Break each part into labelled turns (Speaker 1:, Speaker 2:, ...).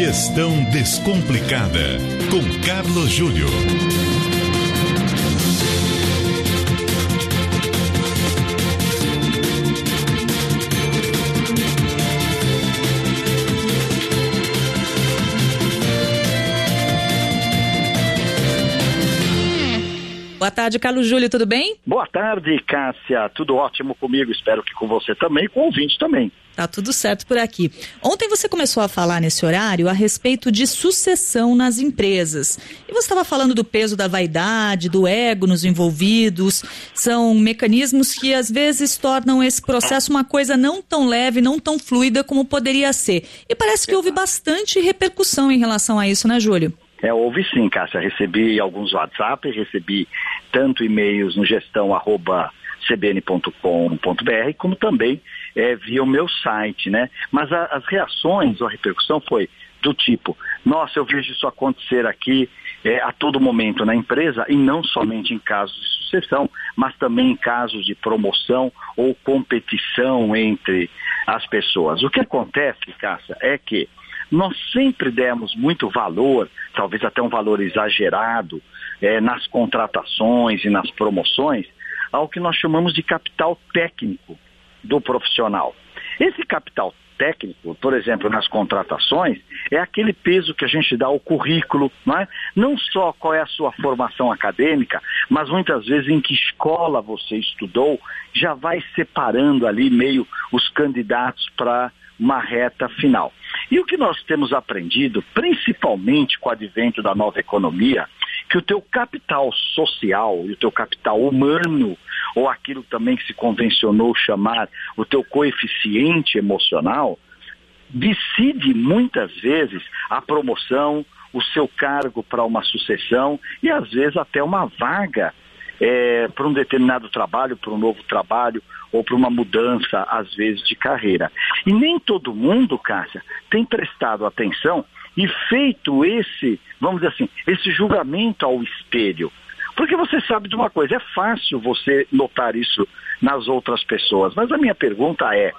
Speaker 1: Gestão Descomplicada, com Carlos Júlio.
Speaker 2: Boa tarde, Carlos Júlio, tudo bem?
Speaker 3: Boa tarde, Cássia. Tudo ótimo comigo, espero que com você também, com o ouvinte também.
Speaker 2: Tá tudo certo por aqui. Ontem você começou a falar nesse horário a respeito de sucessão nas empresas. E você estava falando do peso da vaidade, do ego nos envolvidos. São mecanismos que às vezes tornam esse processo uma coisa não tão leve, não tão fluida como poderia ser. E parece que houve bastante repercussão em relação a isso, né, Júlio?
Speaker 3: É, houve sim, Cássia. Recebi alguns WhatsApp, recebi tanto e-mails no gestão arroba cbn.com.br, como também é, via o meu site, né? Mas a, as reações a repercussão foi do tipo, nossa, eu vejo isso acontecer aqui é, a todo momento na empresa e não somente em casos de sucessão, mas também em casos de promoção ou competição entre as pessoas. O que acontece, Cássia, é que nós sempre demos muito valor, talvez até um valor exagerado, é, nas contratações e nas promoções, ao que nós chamamos de capital técnico do profissional. Esse capital técnico, por exemplo, nas contratações, é aquele peso que a gente dá ao currículo, não é? Não só qual é a sua formação acadêmica, mas muitas vezes em que escola você estudou, já vai separando ali meio os candidatos para uma reta final. E o que nós temos aprendido, principalmente com o advento da nova economia, que o teu capital social e o teu capital humano, ou aquilo também que se convencionou chamar o teu coeficiente emocional, decide muitas vezes a promoção, o seu cargo para uma sucessão e às vezes até uma vaga é, para um determinado trabalho, para um novo trabalho ou para uma mudança, às vezes, de carreira. E nem todo mundo, Cássia, tem prestado atenção e feito esse, vamos dizer assim, esse julgamento ao espelho. Porque você sabe de uma coisa, é fácil você notar isso nas outras pessoas, mas a minha pergunta é: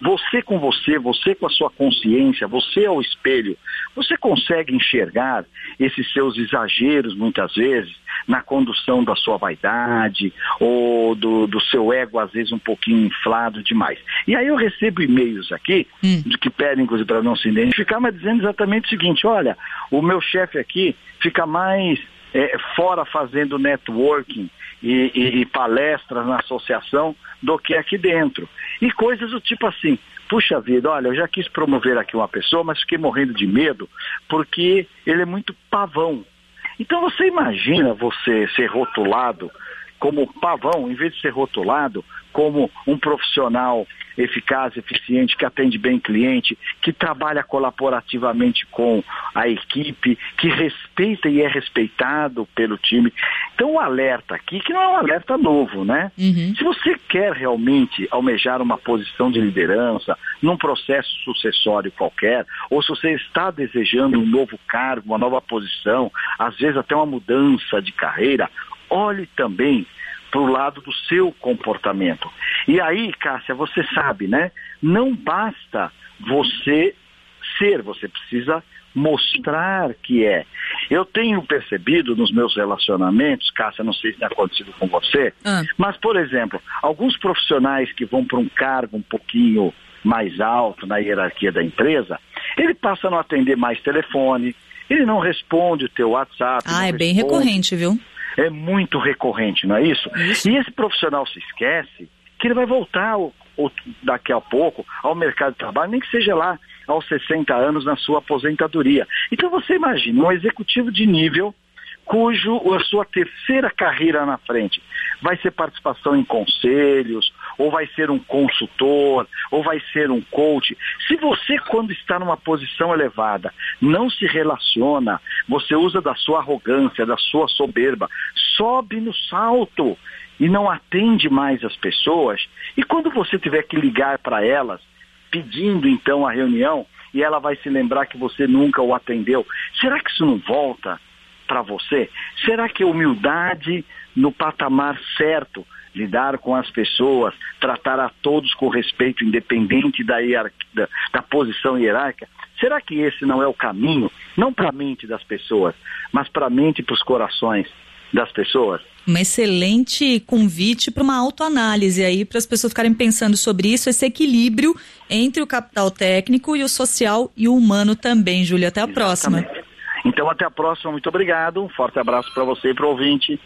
Speaker 3: você com você, você com a sua consciência, você ao espelho, você consegue enxergar esses seus exageros muitas vezes na condução da sua vaidade ou do, do seu ego às vezes um pouquinho inflado demais. E aí eu recebo e-mails aqui hum. de que pedem inclusive para não se identificar, mas dizendo exatamente o seguinte: olha, o meu chefe aqui fica mais é, fora fazendo networking e, e, e palestras na associação do que aqui dentro. E coisas do tipo assim, puxa vida, olha, eu já quis promover aqui uma pessoa, mas fiquei morrendo de medo porque ele é muito pavão. Então você imagina você ser rotulado como pavão, em vez de ser rotulado como um profissional eficaz, eficiente, que atende bem cliente, que trabalha colaborativamente com a equipe, que respeita e é respeitado pelo time. Então o alerta aqui, que não é um alerta novo, né? Uhum. Se você quer realmente almejar uma posição de liderança, num processo sucessório qualquer, ou se você está desejando um novo cargo, uma nova posição, às vezes até uma mudança de carreira, olhe também para o lado do seu comportamento. E aí, Cássia, você sabe, né? Não basta você ser, você precisa mostrar que é. Eu tenho percebido nos meus relacionamentos, Cássia, não sei se tem acontecido com você, ah. mas, por exemplo, alguns profissionais que vão para um cargo um pouquinho mais alto na hierarquia da empresa, ele passa a não atender mais telefone, ele não responde o teu WhatsApp.
Speaker 2: Ah, é bem recorrente, viu?
Speaker 3: É muito recorrente, não é isso? isso? E esse profissional se esquece que ele vai voltar daqui a pouco ao mercado de trabalho, nem que seja lá aos 60 anos na sua aposentadoria. Então você imagina um executivo de nível cujo a sua terceira carreira na frente vai ser participação em conselhos, ou vai ser um consultor, ou vai ser um coach. Se você, quando está numa posição elevada, não se relaciona, você usa da sua arrogância, da sua soberba, sobe no salto e não atende mais as pessoas, e quando você tiver que ligar para elas, pedindo então a reunião, e ela vai se lembrar que você nunca o atendeu, será que isso não volta? Para você? Será que humildade no patamar certo lidar com as pessoas, tratar a todos com respeito, independente da, da, da posição hierárquica. Será que esse não é o caminho, não para a mente das pessoas, mas para a mente e para os corações das pessoas?
Speaker 2: Um excelente convite para uma autoanálise aí, para as pessoas ficarem pensando sobre isso, esse equilíbrio entre o capital técnico e o social e o humano também, Júlia. Até a Exatamente. próxima.
Speaker 3: Então, até a próxima. Muito obrigado. Um forte abraço para você e para o ouvinte.